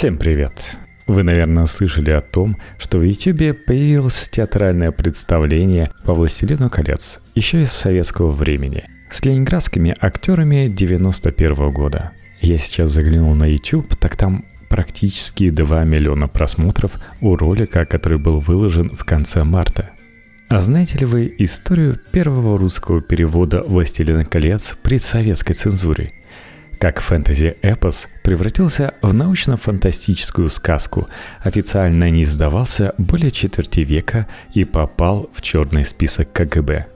Всем привет! Вы, наверное, слышали о том, что в YouTube появилось театральное представление по «Властелину колец» еще из советского времени с ленинградскими актерами 91 года. Я сейчас заглянул на YouTube, так там практически 2 миллиона просмотров у ролика, который был выложен в конце марта. А знаете ли вы историю первого русского перевода «Властелина колец» при советской цензуре – как фэнтези-эпос превратился в научно-фантастическую сказку, официально не издавался более четверти века и попал в черный список КГБ.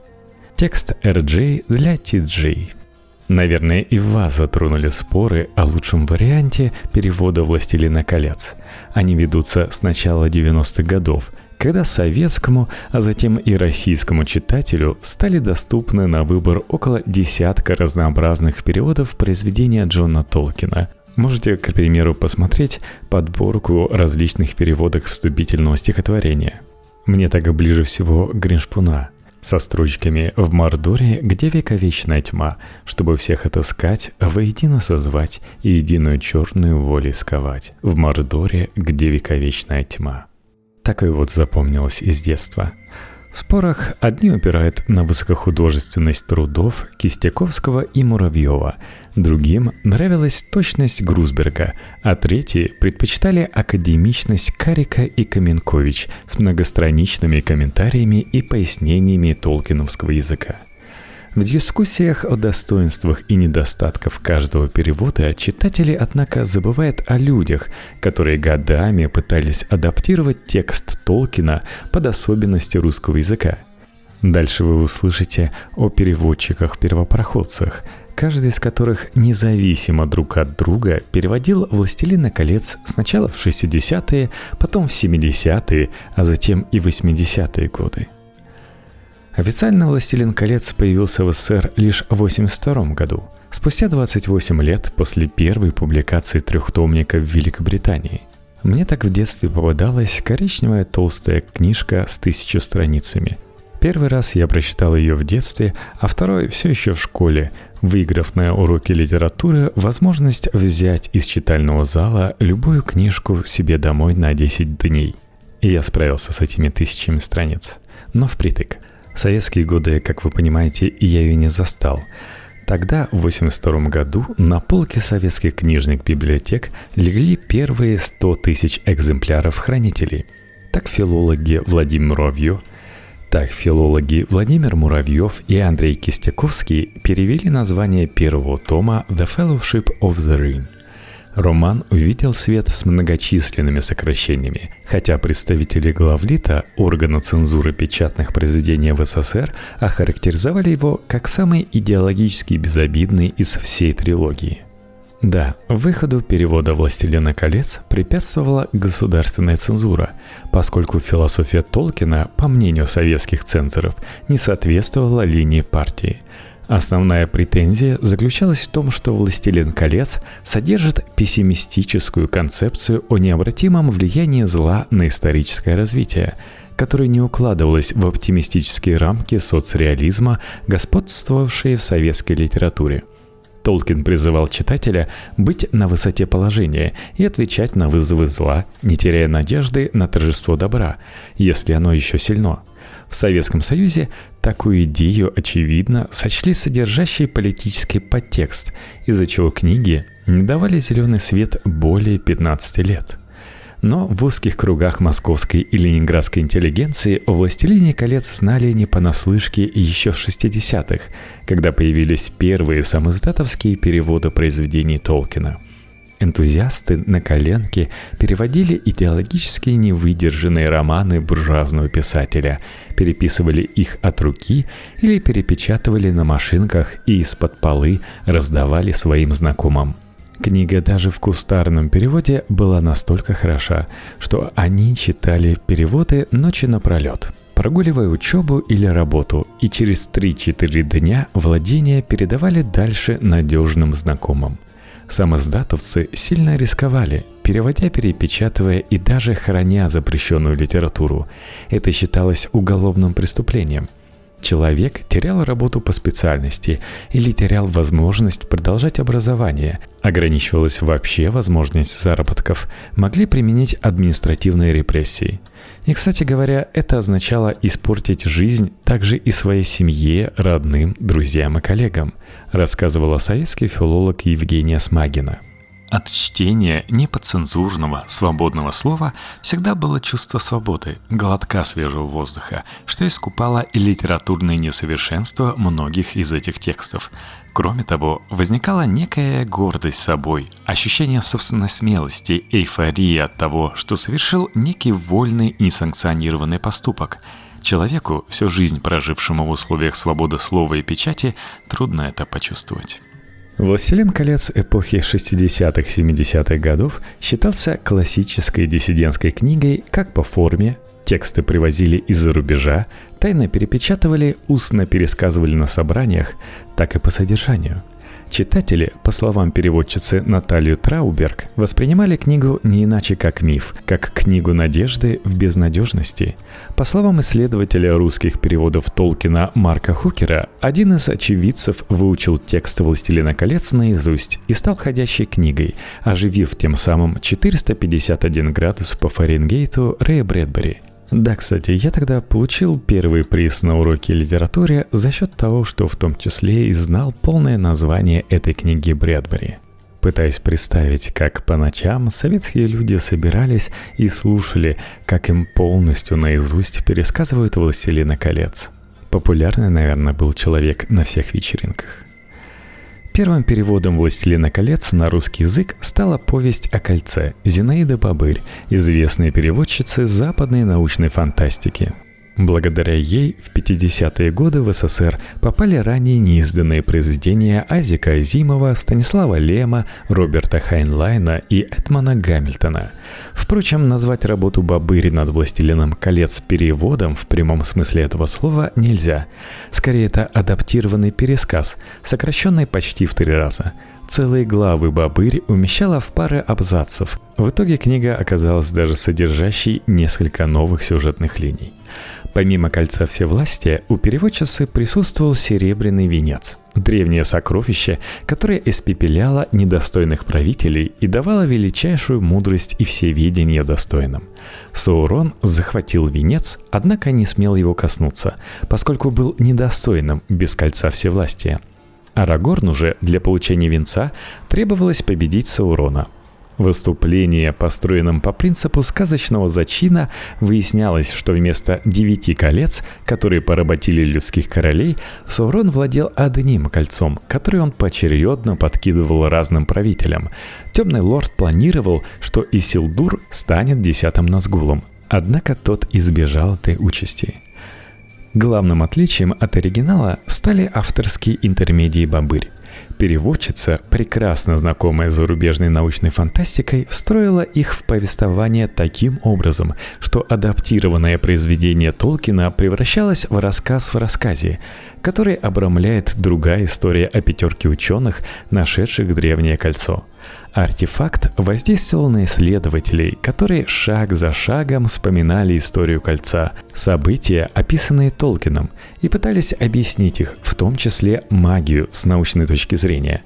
Текст RJ для TJ. Наверное, и вас затронули споры о лучшем варианте перевода «Властелина колец». Они ведутся с начала 90-х годов – когда советскому, а затем и российскому читателю стали доступны на выбор около десятка разнообразных переводов произведения Джона Толкина. Можете, к примеру, посмотреть подборку различных переводов вступительного стихотворения. Мне так ближе всего Гриншпуна – со строчками «В Мордоре, где вековечная тьма, чтобы всех отыскать, воедино созвать и единую черную волю сковать. В Мордоре, где вековечная тьма». Такое вот запомнилось из детства. В спорах одни упирают на высокохудожественность трудов Кистяковского и Муравьева, другим нравилась точность Грузберга, а третьи предпочитали академичность Карика и Каменкович с многостраничными комментариями и пояснениями толкиновского языка – в дискуссиях о достоинствах и недостатках каждого перевода читатели, однако, забывают о людях, которые годами пытались адаптировать текст Толкина под особенности русского языка. Дальше вы услышите о переводчиках-первопроходцах, каждый из которых независимо друг от друга переводил «Властелина колец» сначала в 60-е, потом в 70-е, а затем и 80-е годы – Официально «Властелин колец» появился в СССР лишь в 1982 году, спустя 28 лет после первой публикации трехтомника в Великобритании. Мне так в детстве попадалась коричневая толстая книжка с тысячу страницами. Первый раз я прочитал ее в детстве, а второй все еще в школе, выиграв на уроке литературы возможность взять из читального зала любую книжку себе домой на 10 дней. И я справился с этими тысячами страниц. Но впритык – советские годы, как вы понимаете, я ее не застал. Тогда, в 1982 году, на полке советских книжных библиотек легли первые 100 тысяч экземпляров хранителей. Так филологи Владимир Муравьев, так филологи Владимир Муравьев и Андрей Кистяковский перевели название первого тома «The Fellowship of the Ring», Роман увидел свет с многочисленными сокращениями, хотя представители главлита, органа цензуры печатных произведений в СССР, охарактеризовали его как самый идеологически безобидный из всей трилогии. Да, выходу перевода «Властелина колец» препятствовала государственная цензура, поскольку философия Толкина, по мнению советских цензоров, не соответствовала линии партии – Основная претензия заключалась в том, что «Властелин колец» содержит пессимистическую концепцию о необратимом влиянии зла на историческое развитие, которая не укладывалась в оптимистические рамки соцреализма, господствовавшие в советской литературе. Толкин призывал читателя быть на высоте положения и отвечать на вызовы зла, не теряя надежды на торжество добра, если оно еще сильно – в Советском Союзе такую идею, очевидно, сочли содержащий политический подтекст, из-за чего книги не давали зеленый свет более 15 лет. Но в узких кругах московской и ленинградской интеллигенции о «Властелине колец» знали не понаслышке еще в 60-х, когда появились первые самоиздатовские переводы произведений Толкина – Энтузиасты на коленке переводили идеологически невыдержанные романы буржуазного писателя, переписывали их от руки или перепечатывали на машинках и из-под полы раздавали своим знакомым. Книга даже в кустарном переводе была настолько хороша, что они читали переводы ночи напролет прогуливая учебу или работу, и через 3-4 дня владения передавали дальше надежным знакомым. Самоздатовцы сильно рисковали, переводя, перепечатывая и даже храня запрещенную литературу. Это считалось уголовным преступлением. Человек терял работу по специальности или терял возможность продолжать образование, ограничивалась вообще возможность заработков, могли применить административные репрессии. И, кстати говоря, это означало испортить жизнь также и своей семье, родным, друзьям и коллегам, рассказывала советский филолог Евгения Смагина. От чтения неподцензурного, свободного слова всегда было чувство свободы, глотка свежего воздуха, что искупало и литературное несовершенство многих из этих текстов. Кроме того, возникала некая гордость собой, ощущение собственной смелости, эйфория от того, что совершил некий вольный несанкционированный поступок. Человеку, всю жизнь прожившему в условиях свободы слова и печати, трудно это почувствовать. «Властелин колец» эпохи 60-70-х годов считался классической диссидентской книгой как по форме, тексты привозили из-за рубежа, тайно перепечатывали, устно пересказывали на собраниях, так и по содержанию – Читатели, по словам переводчицы Наталью Трауберг, воспринимали книгу не иначе как миф, как книгу надежды в безнадежности. По словам исследователя русских переводов Толкина Марка Хукера, один из очевидцев выучил текст «Властелина колец» наизусть и стал ходящей книгой, оживив тем самым 451 градус по Фаренгейту Рэя Брэдбери – да, кстати, я тогда получил первый приз на уроке литературы за счет того, что в том числе и знал полное название этой книги Брэдбери. Пытаясь представить, как по ночам советские люди собирались и слушали, как им полностью наизусть пересказывают «Властелина колец». Популярный, наверное, был человек на всех вечеринках. Первым переводом «Властелина колец» на русский язык стала повесть о кольце Зинаиды Бабырь, известной переводчицы западной научной фантастики. Благодаря ей в 50-е годы в СССР попали ранее неизданные произведения Азика Азимова, Станислава Лема, Роберта Хайнлайна и Эдмана Гамильтона. Впрочем, назвать работу Бабыри над «Властелином колец» переводом в прямом смысле этого слова нельзя. Скорее, это адаптированный пересказ, сокращенный почти в три раза – Целые главы «Бобырь» умещала в пары абзацев. В итоге книга оказалась даже содержащей несколько новых сюжетных линий. Помимо «Кольца всевластия» у переводчицы присутствовал серебряный венец – древнее сокровище, которое испепеляло недостойных правителей и давало величайшую мудрость и всеведение достойным. Саурон захватил венец, однако не смел его коснуться, поскольку был недостойным без Кольца всевластия – Арагорну же для получения венца требовалось победить Саурона. Выступление, построенном по принципу сказочного зачина, выяснялось, что вместо девяти колец, которые поработили людских королей, Саурон владел одним кольцом, которое он поочередно подкидывал разным правителям. Темный лорд планировал, что Исилдур станет десятым Назгулом, однако тот избежал этой участи – Главным отличием от оригинала стали авторские интермедии «Бобырь». Переводчица, прекрасно знакомая с зарубежной научной фантастикой, встроила их в повествование таким образом, что адаптированное произведение Толкина превращалось в рассказ в рассказе, который обрамляет другая история о пятерке ученых, нашедших древнее кольцо – Артефакт воздействовал на исследователей, которые шаг за шагом вспоминали историю кольца, события, описанные Толкином, и пытались объяснить их, в том числе магию с научной точки зрения.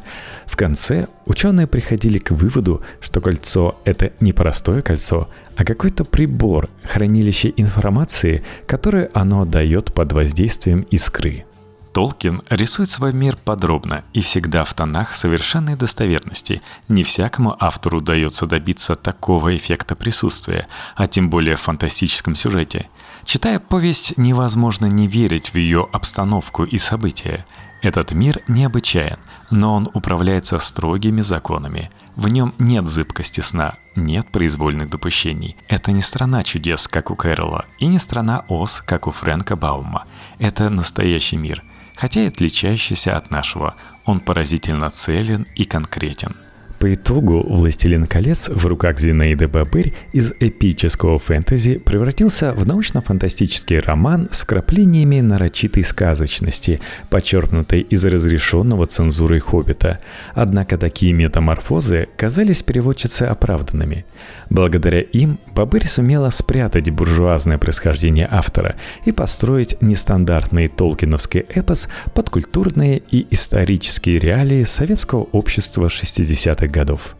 В конце ученые приходили к выводу, что кольцо — это не простое кольцо, а какой-то прибор, хранилище информации, которое оно дает под воздействием искры — Толкин рисует свой мир подробно и всегда в тонах совершенной достоверности. Не всякому автору удается добиться такого эффекта присутствия, а тем более в фантастическом сюжете. Читая повесть, невозможно не верить в ее обстановку и события. Этот мир необычайен, но он управляется строгими законами. В нем нет зыбкости сна, нет произвольных допущений. Это не страна чудес, как у Кэрола, и не страна Оз, как у Фрэнка Баума. Это настоящий мир – хотя и отличающийся от нашего. Он поразительно целен и конкретен. По итогу «Властелин колец» в руках Зинаиды Бабырь из эпического фэнтези превратился в научно-фантастический роман с вкраплениями нарочитой сказочности, подчеркнутой из разрешенного цензурой «Хоббита». Однако такие метаморфозы казались переводчице оправданными. Благодаря им Бабырь сумела спрятать буржуазное происхождение автора и построить нестандартный толкиновский эпос под культурные и исторические реалии советского общества 60-х годов.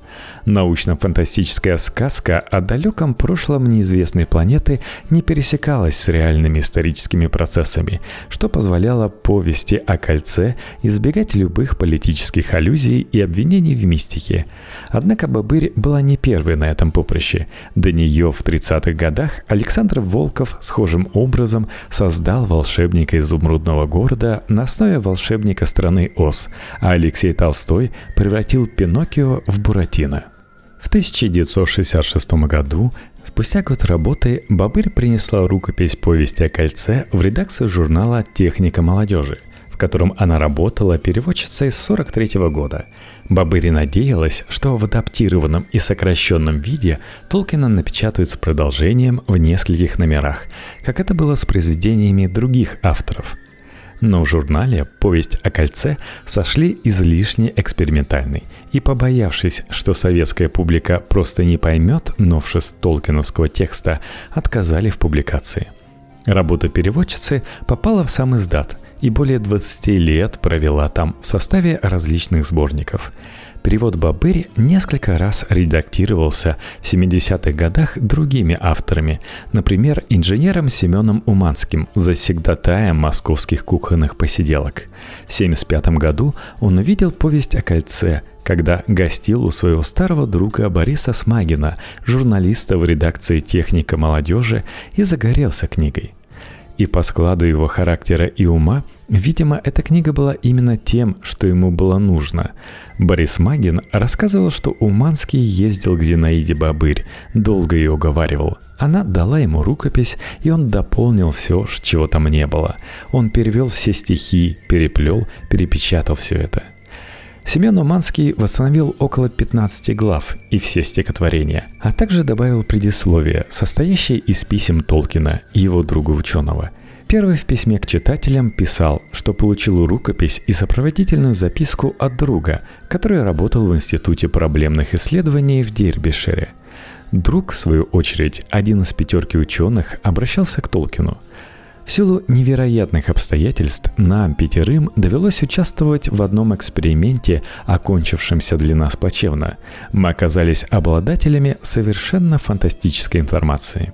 Научно-фантастическая сказка о далеком прошлом неизвестной планеты не пересекалась с реальными историческими процессами, что позволяло повести о кольце избегать любых политических аллюзий и обвинений в мистике. Однако Бабырь была не первой на этом поприще. До нее в 30-х годах Александр Волков схожим образом создал волшебника изумрудного города на основе волшебника страны Оз, а Алексей Толстой превратил Пиноккио в Буратино. В 1966 году, спустя год работы, Бабырь принесла рукопись повести о кольце в редакцию журнала «Техника молодежи», в котором она работала переводчицей с 1943 года. Бабыри надеялась, что в адаптированном и сокращенном виде Толкина напечатают с продолжением в нескольких номерах, как это было с произведениями других авторов – но в журнале «Повесть о кольце» сошли излишне экспериментальной, и побоявшись, что советская публика просто не поймет новшеств толкиновского текста, отказали в публикации. Работа переводчицы попала в сам издат и более 20 лет провела там в составе различных сборников – Перевод «Бабырь» несколько раз редактировался в 70-х годах другими авторами, например, инженером Семеном Уманским, засегдатаем московских кухонных посиделок. В 1975 году он увидел повесть о кольце, когда гостил у своего старого друга Бориса Смагина, журналиста в редакции «Техника молодежи», и загорелся книгой. И по складу его характера и ума, видимо, эта книга была именно тем, что ему было нужно. Борис Магин рассказывал, что Уманский ездил к Зинаиде Бабырь, долго ее уговаривал. Она дала ему рукопись, и он дополнил все, чего там не было. Он перевел все стихи, переплел, перепечатал все это – Семен Уманский восстановил около 15 глав и все стихотворения, а также добавил предисловие, состоящее из писем Толкина и его друга ученого. Первый в письме к читателям писал, что получил рукопись и сопроводительную записку от друга, который работал в Институте проблемных исследований в Дербишере. Друг, в свою очередь, один из пятерки ученых, обращался к Толкину – в силу невероятных обстоятельств нам, пятерым, довелось участвовать в одном эксперименте, окончившемся для нас плачевно. Мы оказались обладателями совершенно фантастической информации.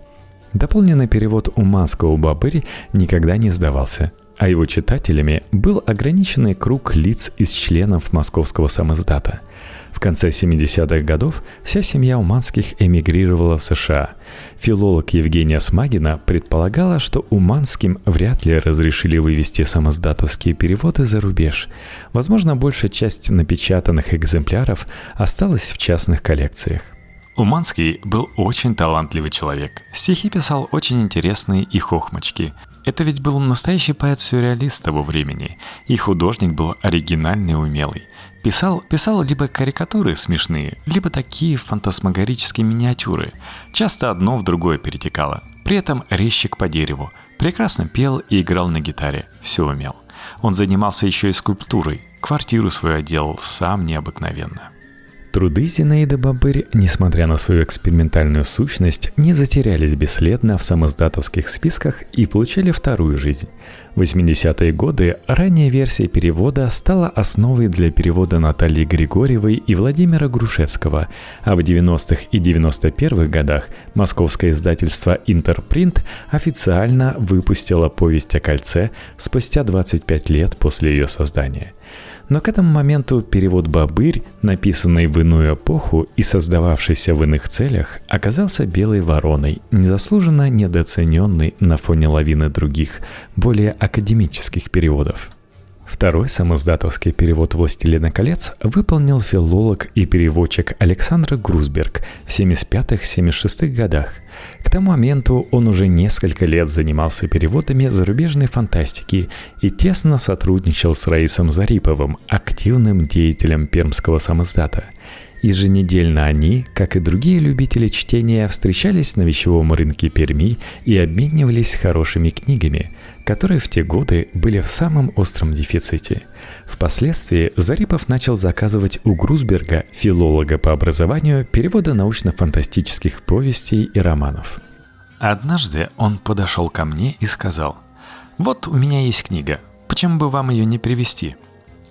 Дополненный перевод Уманского Бабыри никогда не сдавался – а его читателями был ограниченный круг лиц из членов московского самоздата – в конце 70-х годов вся семья Уманских эмигрировала в США. Филолог Евгения Смагина предполагала, что Уманским вряд ли разрешили вывести самоздатовские переводы за рубеж. Возможно, большая часть напечатанных экземпляров осталась в частных коллекциях. Уманский был очень талантливый человек. Стихи писал очень интересные и хохмочки. Это ведь был настоящий поэт-сюрреалист того времени, и художник был оригинальный и умелый. Писал, писал либо карикатуры смешные, либо такие фантасмагорические миниатюры. Часто одно в другое перетекало. При этом резчик по дереву. Прекрасно пел и играл на гитаре. Все умел. Он занимался еще и скульптурой. Квартиру свою отделал сам необыкновенно. Труды Зинаиды Бабырь, несмотря на свою экспериментальную сущность, не затерялись бесследно в самоздатовских списках и получили вторую жизнь. В 80-е годы ранняя версия перевода стала основой для перевода Натальи Григорьевой и Владимира Грушевского, а в 90-х и 91-х годах московское издательство «Интерпринт» официально выпустило повесть о кольце спустя 25 лет после ее создания – но к этому моменту перевод «Бабырь», написанный в иную эпоху и создававшийся в иных целях, оказался белой вороной, незаслуженно недооцененной на фоне лавины других, более академических переводов. Второй самоздатовский перевод «Властелина колец» выполнил филолог и переводчик Александр Грузберг в 75-76 годах. К тому моменту он уже несколько лет занимался переводами зарубежной фантастики и тесно сотрудничал с Раисом Зариповым, активным деятелем пермского самоздата – Еженедельно они, как и другие любители чтения, встречались на вещевом рынке Перми и обменивались хорошими книгами, которые в те годы были в самом остром дефиците. Впоследствии Зарипов начал заказывать у Грузберга, филолога по образованию, переводы научно-фантастических повестей и романов. Однажды он подошел ко мне и сказал, «Вот у меня есть книга, почему бы вам ее не привести?»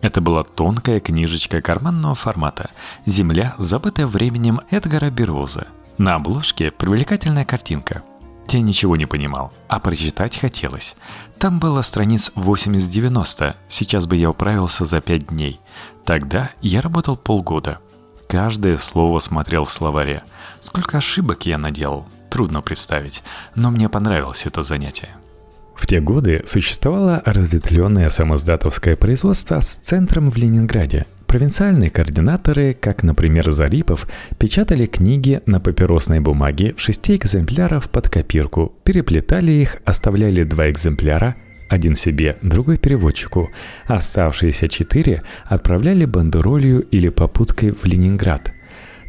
Это была тонкая книжечка карманного формата «Земля, забытая временем Эдгара Бероза». На обложке привлекательная картинка. Я ничего не понимал, а прочитать хотелось. Там было страниц 80-90, сейчас бы я управился за 5 дней. Тогда я работал полгода. Каждое слово смотрел в словаре. Сколько ошибок я наделал, трудно представить, но мне понравилось это занятие. В те годы существовало разветвленное самоздатовское производство с центром в Ленинграде. Провинциальные координаторы, как, например, Зарипов, печатали книги на папиросной бумаге в шести экземплярах под копирку, переплетали их, оставляли два экземпляра, один себе, другой переводчику. Оставшиеся четыре отправляли бандеролью или попуткой в Ленинград.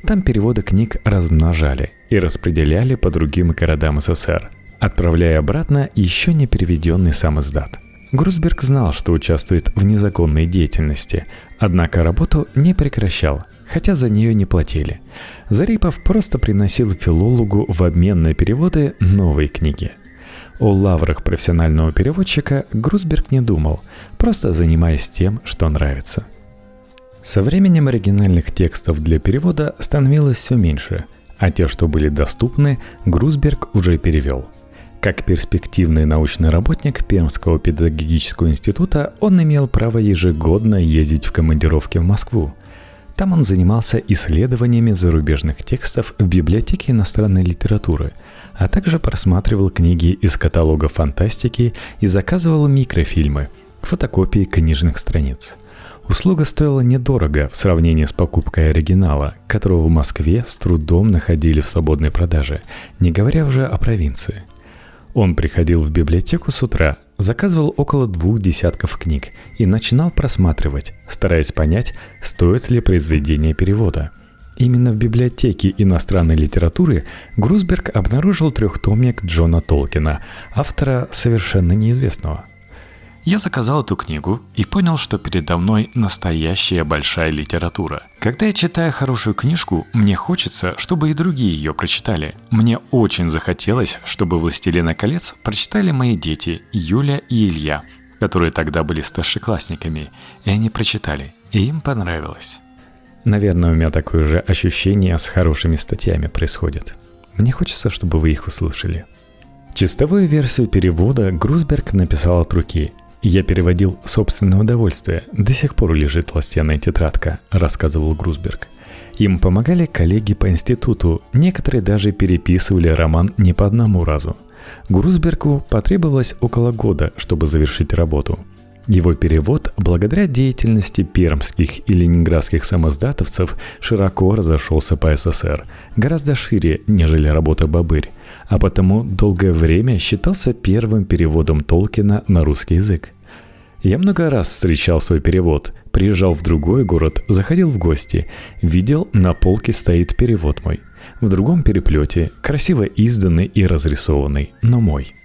Там переводы книг размножали и распределяли по другим городам СССР – отправляя обратно еще не переведенный сам издат. Грусберг знал, что участвует в незаконной деятельности, однако работу не прекращал, хотя за нее не платили. Зарипов просто приносил филологу в обмен на переводы новые книги. О лаврах профессионального переводчика Грусберг не думал, просто занимаясь тем, что нравится. Со временем оригинальных текстов для перевода становилось все меньше, а те, что были доступны, Грусберг уже перевел – как перспективный научный работник Пермского педагогического института, он имел право ежегодно ездить в командировки в Москву. Там он занимался исследованиями зарубежных текстов в библиотеке иностранной литературы, а также просматривал книги из каталога фантастики и заказывал микрофильмы, фотокопии книжных страниц. Услуга стоила недорого в сравнении с покупкой оригинала, которого в Москве с трудом находили в свободной продаже, не говоря уже о провинции – он приходил в библиотеку с утра, заказывал около двух десятков книг и начинал просматривать, стараясь понять, стоит ли произведение перевода. Именно в библиотеке иностранной литературы Грусберг обнаружил трехтомник Джона Толкина, автора совершенно неизвестного – я заказал эту книгу и понял, что передо мной настоящая большая литература. Когда я читаю хорошую книжку, мне хочется, чтобы и другие ее прочитали. Мне очень захотелось, чтобы «Властелина колец» прочитали мои дети Юля и Илья, которые тогда были старшеклассниками, и они прочитали, и им понравилось. Наверное, у меня такое же ощущение с хорошими статьями происходит. Мне хочется, чтобы вы их услышали. Чистовую версию перевода Грусберг написал от руки – «Я переводил собственное удовольствие. До сих пор лежит толстенная тетрадка», — рассказывал Грусберг. Им помогали коллеги по институту, некоторые даже переписывали роман не по одному разу. Грусбергу потребовалось около года, чтобы завершить работу. Его перевод, благодаря деятельности пермских и ленинградских самоздатовцев, широко разошелся по СССР, гораздо шире, нежели работа Бабырь, а потому долгое время считался первым переводом Толкина на русский язык. Я много раз встречал свой перевод, приезжал в другой город, заходил в гости, видел, на полке стоит перевод мой. В другом переплете, красиво изданный и разрисованный, но мой –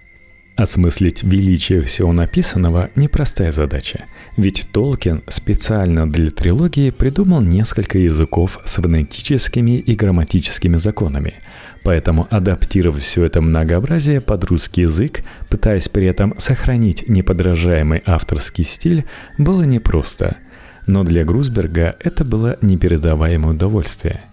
Осмыслить величие всего написанного – непростая задача, ведь Толкин специально для трилогии придумал несколько языков с фонетическими и грамматическими законами, поэтому адаптировать все это многообразие под русский язык, пытаясь при этом сохранить неподражаемый авторский стиль, было непросто. Но для Грусберга это было непередаваемое удовольствие –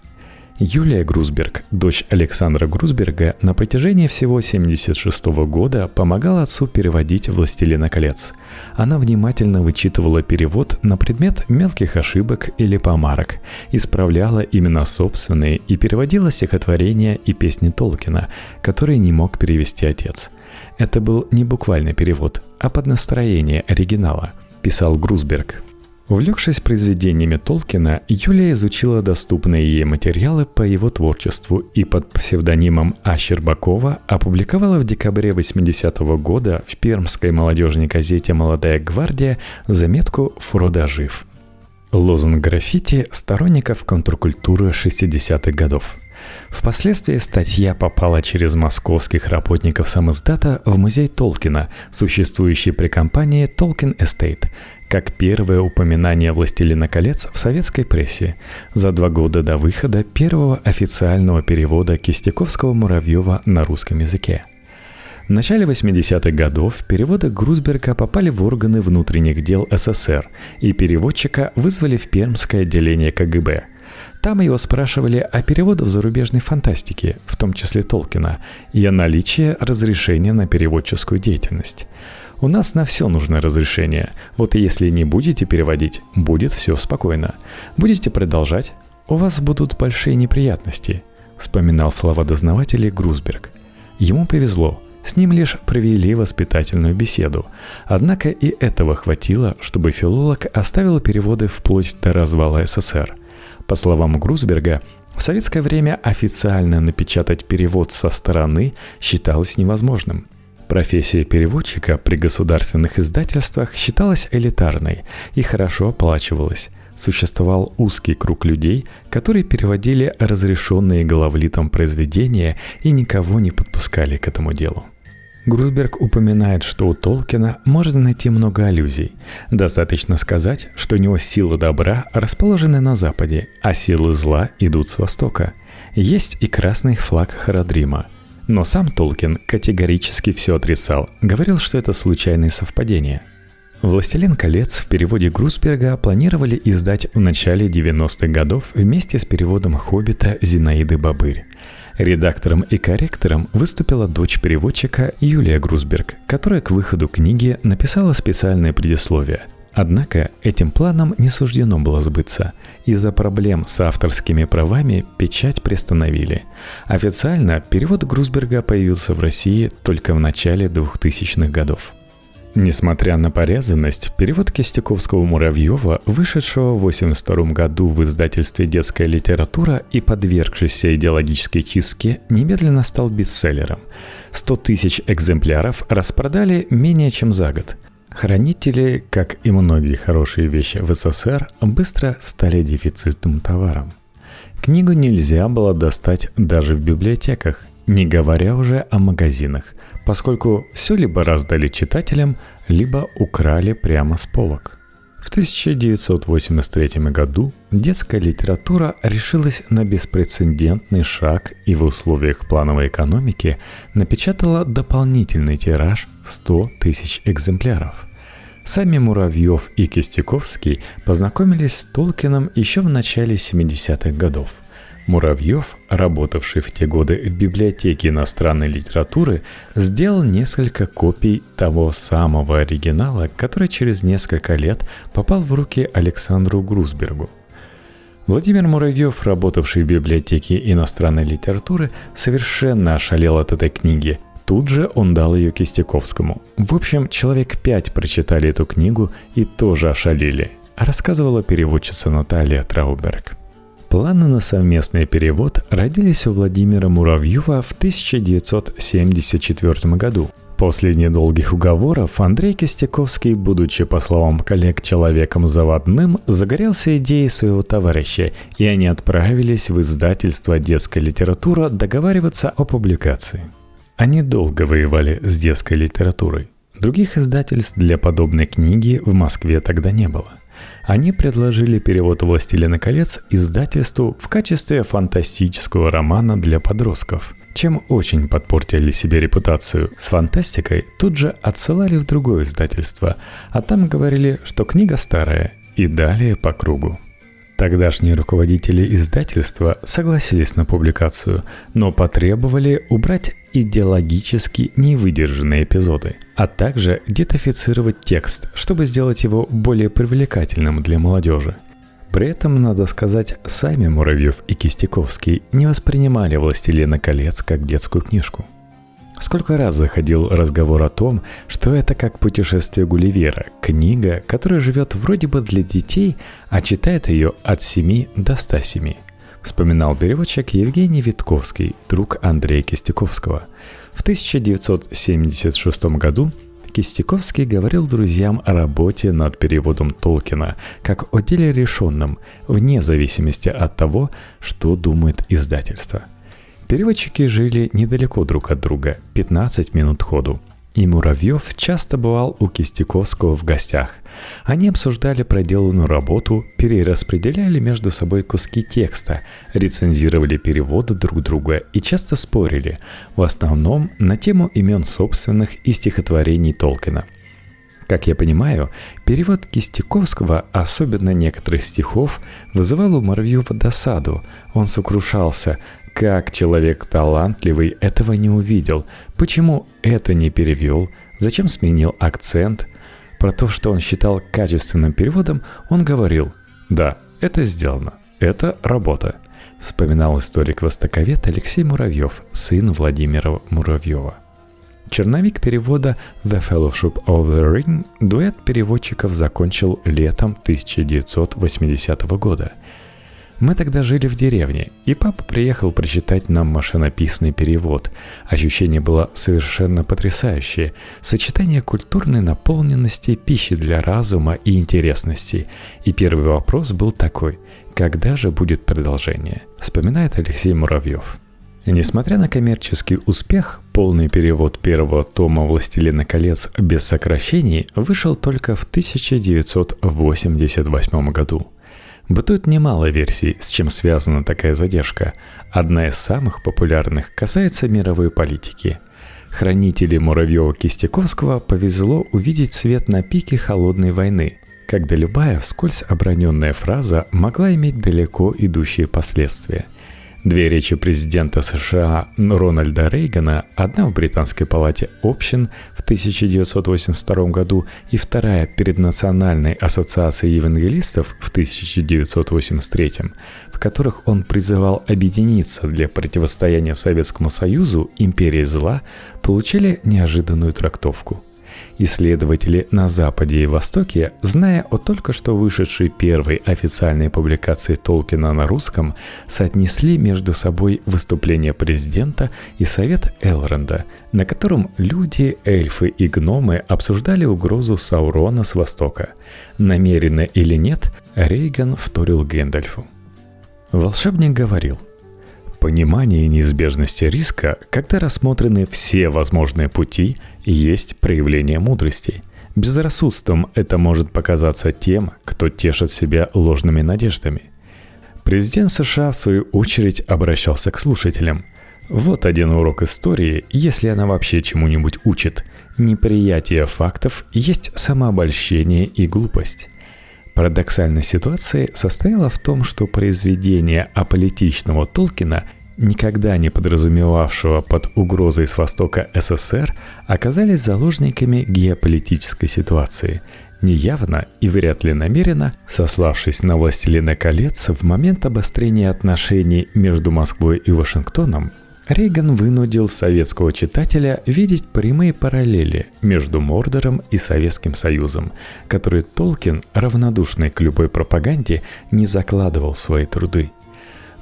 Юлия Грусберг, дочь Александра Грусберга, на протяжении всего 76 года помогала отцу переводить «Властелина колец». Она внимательно вычитывала перевод на предмет мелких ошибок или помарок, исправляла именно собственные и переводила стихотворения и песни Толкина, которые не мог перевести отец. Это был не буквальный перевод, а под настроение оригинала, писал Грусберг – Увлекшись произведениями Толкина, Юлия изучила доступные ей материалы по его творчеству и под псевдонимом А. Щербакова опубликовала в декабре 80-го года в пермской молодежной газете «Молодая гвардия» заметку «Фродо жив». Лозунг граффити сторонников контркультуры 60-х годов. Впоследствии статья попала через московских работников самоздата в музей Толкина, существующий при компании Tolkien Estate, как первое упоминание «Властелина колец» в советской прессе за два года до выхода первого официального перевода Кистяковского-Муравьева на русском языке – в начале 80-х годов переводы Грузберга попали в органы внутренних дел СССР, и переводчика вызвали в Пермское отделение КГБ. Там его спрашивали о переводах зарубежной фантастики, в том числе Толкина, и о наличии разрешения на переводческую деятельность. У нас на все нужно разрешение. Вот если не будете переводить, будет все спокойно. Будете продолжать, у вас будут большие неприятности, вспоминал слова дознавателей Грузберг. Ему повезло, с ним лишь провели воспитательную беседу. Однако и этого хватило, чтобы филолог оставил переводы вплоть до развала СССР. По словам Грузберга, в советское время официально напечатать перевод со стороны считалось невозможным. Профессия переводчика при государственных издательствах считалась элитарной и хорошо оплачивалась. Существовал узкий круг людей, которые переводили разрешенные главлитом произведения и никого не подпускали к этому делу. Грузберг упоминает, что у Толкина можно найти много аллюзий. Достаточно сказать, что у него силы добра расположены на западе, а силы зла идут с востока. Есть и красный флаг Харадрима. Но сам Толкин категорически все отрицал, говорил, что это случайные совпадения. «Властелин колец» в переводе Грусберга планировали издать в начале 90-х годов вместе с переводом «Хоббита» Зинаиды Бабырь. Редактором и корректором выступила дочь переводчика Юлия Грузберг, которая к выходу книги написала специальное предисловие. Однако этим планом не суждено было сбыться. Из-за проблем с авторскими правами печать приостановили. Официально перевод Грузберга появился в России только в начале 2000-х годов. Несмотря на порезанность, перевод Кистяковского-Муравьева, вышедшего в 1982 году в издательстве «Детская литература» и подвергшийся идеологической чистке, немедленно стал бестселлером. 100 тысяч экземпляров распродали менее чем за год. Хранители, как и многие хорошие вещи в СССР, быстро стали дефицитным товаром. Книгу нельзя было достать даже в библиотеках, не говоря уже о магазинах, поскольку все либо раздали читателям, либо украли прямо с полок. В 1983 году детская литература решилась на беспрецедентный шаг и в условиях плановой экономики напечатала дополнительный тираж в 100 тысяч экземпляров. Сами Муравьев и Кистяковский познакомились с Толкином еще в начале 70-х годов – Муравьев, работавший в те годы в библиотеке иностранной литературы, сделал несколько копий того самого оригинала, который через несколько лет попал в руки Александру Грузбергу. Владимир Муравьев, работавший в библиотеке иностранной литературы, совершенно ошалел от этой книги. Тут же он дал ее Кистяковскому. В общем, человек пять прочитали эту книгу и тоже ошалели, рассказывала переводчица Наталья Трауберг. Планы на совместный перевод родились у Владимира Муравьева в 1974 году. После недолгих уговоров Андрей Костяковский, будучи, по словам коллег, человеком заводным, загорелся идеей своего товарища, и они отправились в издательство «Детская литература» договариваться о публикации. Они долго воевали с детской литературой. Других издательств для подобной книги в Москве тогда не было – они предложили перевод «Властелина колец» издательству в качестве фантастического романа для подростков, чем очень подпортили себе репутацию. С фантастикой тут же отсылали в другое издательство, а там говорили, что книга старая, и далее по кругу. Тогдашние руководители издательства согласились на публикацию, но потребовали убрать идеологически невыдержанные эпизоды, а также детофицировать текст, чтобы сделать его более привлекательным для молодежи. При этом, надо сказать, сами Муравьев и Кистяковский не воспринимали «Властелина колец» как детскую книжку – Сколько раз заходил разговор о том, что это как путешествие Гулливера, книга, которая живет вроде бы для детей, а читает ее от 7 до 107. Вспоминал переводчик Евгений Витковский, друг Андрея Кистяковского. В 1976 году Кистяковский говорил друзьям о работе над переводом Толкина как о деле решенном, вне зависимости от того, что думает издательство. Переводчики жили недалеко друг от друга, 15 минут ходу – и Муравьев часто бывал у Кистяковского в гостях. Они обсуждали проделанную работу, перераспределяли между собой куски текста, рецензировали переводы друг друга и часто спорили, в основном на тему имен собственных и стихотворений Толкина – как я понимаю, перевод Кистяковского, особенно некоторых стихов, вызывал у Муравьева досаду. Он сокрушался, как человек талантливый этого не увидел? Почему это не перевел? Зачем сменил акцент? Про то, что он считал качественным переводом, он говорил «Да, это сделано. Это работа», вспоминал историк-востоковед Алексей Муравьев, сын Владимира Муравьева. Черновик перевода «The Fellowship of the Ring» дуэт переводчиков закончил летом 1980 года – мы тогда жили в деревне, и папа приехал прочитать нам машинописный перевод. Ощущение было совершенно потрясающее. Сочетание культурной наполненности, пищи для разума и интересности. И первый вопрос был такой – когда же будет продолжение? Вспоминает Алексей Муравьев. Несмотря на коммерческий успех, полный перевод первого тома «Властелина колец» без сокращений вышел только в 1988 году – Бытует немало версий, с чем связана такая задержка. Одна из самых популярных касается мировой политики. Хранители Муравьева-Кистяковского повезло увидеть свет на пике холодной войны, когда любая вскользь оброненная фраза могла иметь далеко идущие последствия – Две речи президента США Рональда Рейгана, одна в Британской палате общин в 1982 году и вторая перед Национальной ассоциацией евангелистов в 1983, в которых он призывал объединиться для противостояния Советскому Союзу империи зла, получили неожиданную трактовку – Исследователи на Западе и Востоке, зная о только что вышедшей первой официальной публикации Толкина на русском, соотнесли между собой выступление президента и совет Элронда, на котором люди, эльфы и гномы обсуждали угрозу Саурона с Востока. Намеренно или нет, Рейган вторил Гэндальфу. Волшебник говорил, Понимание неизбежности риска, когда рассмотрены все возможные пути, есть проявление мудрости. Безрассудством это может показаться тем, кто тешит себя ложными надеждами. Президент США, в свою очередь, обращался к слушателям. Вот один урок истории, если она вообще чему-нибудь учит. Неприятие фактов есть самообольщение и глупость. Парадоксальность ситуации состояла в том, что произведения аполитичного Толкина, никогда не подразумевавшего под угрозой с Востока СССР, оказались заложниками геополитической ситуации, неявно и вряд ли намеренно, сославшись на «Властелина колец» в момент обострения отношений между Москвой и Вашингтоном, Рейган вынудил советского читателя видеть прямые параллели между Мордором и Советским Союзом, которые Толкин, равнодушный к любой пропаганде, не закладывал в свои труды.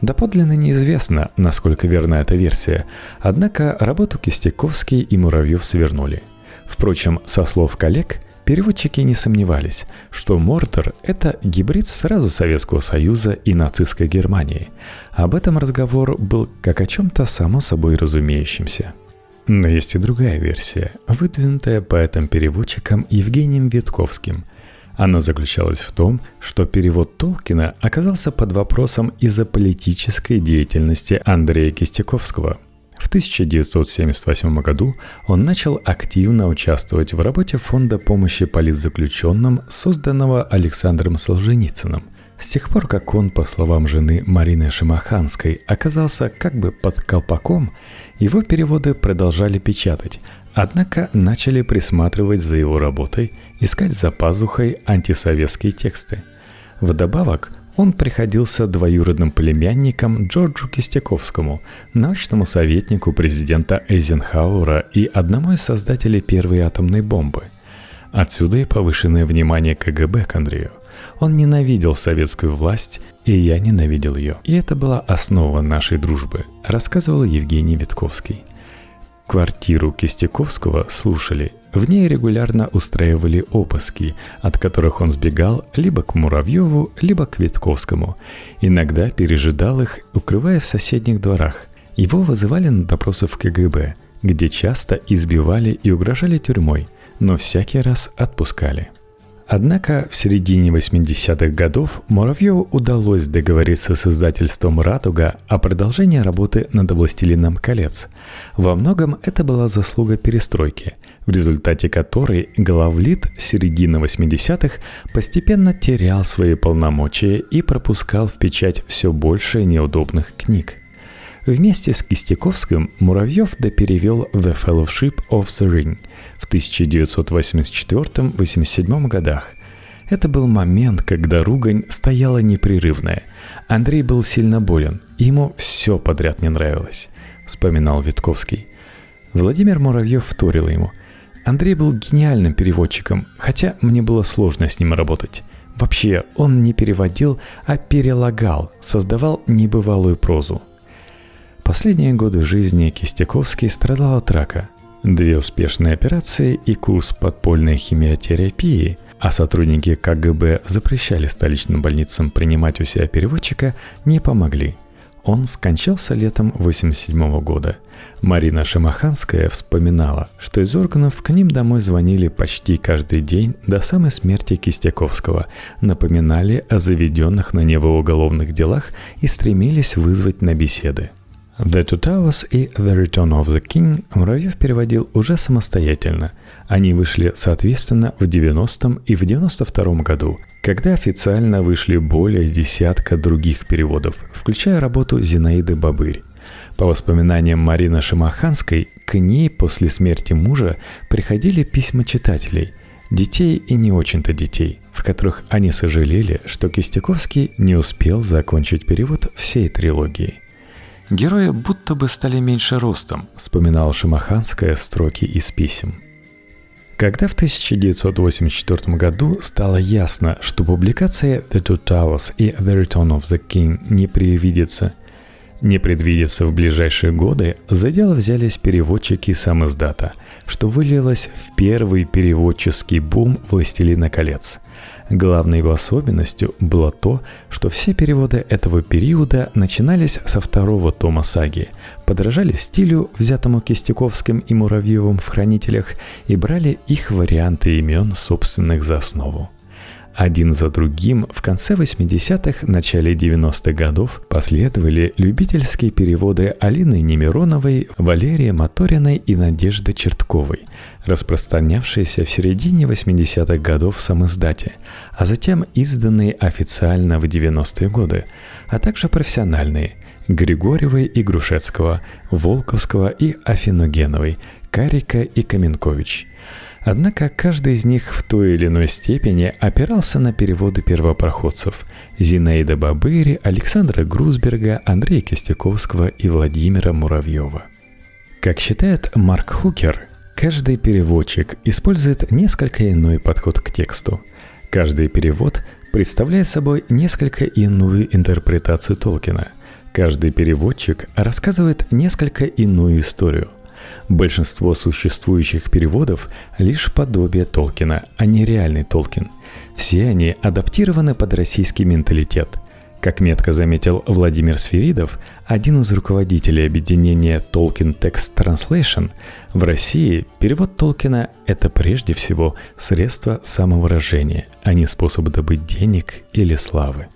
Доподлинно неизвестно, насколько верна эта версия, однако работу Кистяковский и Муравьев свернули. Впрочем, со слов коллег, Переводчики не сомневались, что Мортер – это гибрид сразу Советского Союза и нацистской Германии. Об этом разговор был как о чем-то само собой разумеющемся. Но есть и другая версия, выдвинутая поэтом-переводчиком Евгением Витковским. Она заключалась в том, что перевод Толкина оказался под вопросом из-за политической деятельности Андрея Кистяковского – в 1978 году он начал активно участвовать в работе Фонда помощи политзаключенным, созданного Александром Солженицыным. С тех пор, как он, по словам жены Марины Шимаханской, оказался как бы под колпаком, его переводы продолжали печатать, однако начали присматривать за его работой, искать за пазухой антисоветские тексты. Вдобавок, он приходился двоюродным племянником Джорджу Кистяковскому, научному советнику президента Эйзенхауэра и одному из создателей первой атомной бомбы. Отсюда и повышенное внимание КГБ к Андрею. Он ненавидел советскую власть, и я ненавидел ее. И это была основа нашей дружбы, рассказывал Евгений Витковский. Квартиру Кистяковского слушали. В ней регулярно устраивали обыски, от которых он сбегал либо к Муравьеву, либо к Витковскому. Иногда пережидал их, укрывая в соседних дворах. Его вызывали на допросы в КГБ, где часто избивали и угрожали тюрьмой, но всякий раз отпускали. Однако в середине 80-х годов Муравьеву удалось договориться с издательством «Радуга» о продолжении работы над «Властелином колец». Во многом это была заслуга перестройки, в результате которой главлит середины 80-х постепенно терял свои полномочия и пропускал в печать все больше неудобных книг – Вместе с Кистяковским Муравьев доперевел «The Fellowship of the Ring» в 1984-87 годах. Это был момент, когда ругань стояла непрерывная. Андрей был сильно болен, ему все подряд не нравилось, вспоминал Витковский. Владимир Муравьев вторил ему. Андрей был гениальным переводчиком, хотя мне было сложно с ним работать. Вообще, он не переводил, а перелагал, создавал небывалую прозу – Последние годы жизни Кистяковский страдал от рака. Две успешные операции и курс подпольной химиотерапии, а сотрудники КГБ запрещали столичным больницам принимать у себя переводчика, не помогли. Он скончался летом 1987 года. Марина Шамаханская вспоминала, что из органов к ним домой звонили почти каждый день до самой смерти Кистяковского, напоминали о заведенных на него уголовных делах и стремились вызвать на беседы. The Two Towers и The Return of the King Муравьев переводил уже самостоятельно. Они вышли, соответственно, в 90-м и в 92-м году, когда официально вышли более десятка других переводов, включая работу Зинаиды Бабырь. По воспоминаниям Марины Шамаханской, к ней после смерти мужа приходили письма читателей, детей и не очень-то детей, в которых они сожалели, что Кистяковский не успел закончить перевод всей трилогии – Герои будто бы стали меньше ростом, вспоминал Шамаханская строки из писем. Когда в 1984 году стало ясно, что публикация The Two Towers и The Return of the King не предвидится, не предвидится в ближайшие годы, за дело взялись переводчики сам издата, что вылилось в первый переводческий бум «Властелина колец», Главной его особенностью было то, что все переводы этого периода начинались со второго тома саги, подражали стилю, взятому Кистяковским и Муравьевым в «Хранителях», и брали их варианты имен собственных за основу. Один за другим в конце 80-х, начале 90-х годов последовали любительские переводы Алины Немироновой, Валерия Моториной и Надежды Чертковой, распространявшиеся в середине 80-х годов в самоиздате, а затем изданные официально в 90-е годы, а также профессиональные – Григорьевой и Грушецкого, Волковского и Афиногеновой, Карика и Каменкович – Однако каждый из них в той или иной степени опирался на переводы первопроходцев Зинаида Бабыри, Александра Грузберга, Андрея Кистяковского и Владимира Муравьева. Как считает Марк Хукер, каждый переводчик использует несколько иной подход к тексту. Каждый перевод представляет собой несколько иную интерпретацию Толкина. Каждый переводчик рассказывает несколько иную историю. Большинство существующих переводов – лишь подобие Толкина, а не реальный Толкин. Все они адаптированы под российский менталитет. Как метко заметил Владимир Сферидов, один из руководителей объединения Tolkien Text Translation, в России перевод Толкина – это прежде всего средство самовыражения, а не способ добыть денег или славы.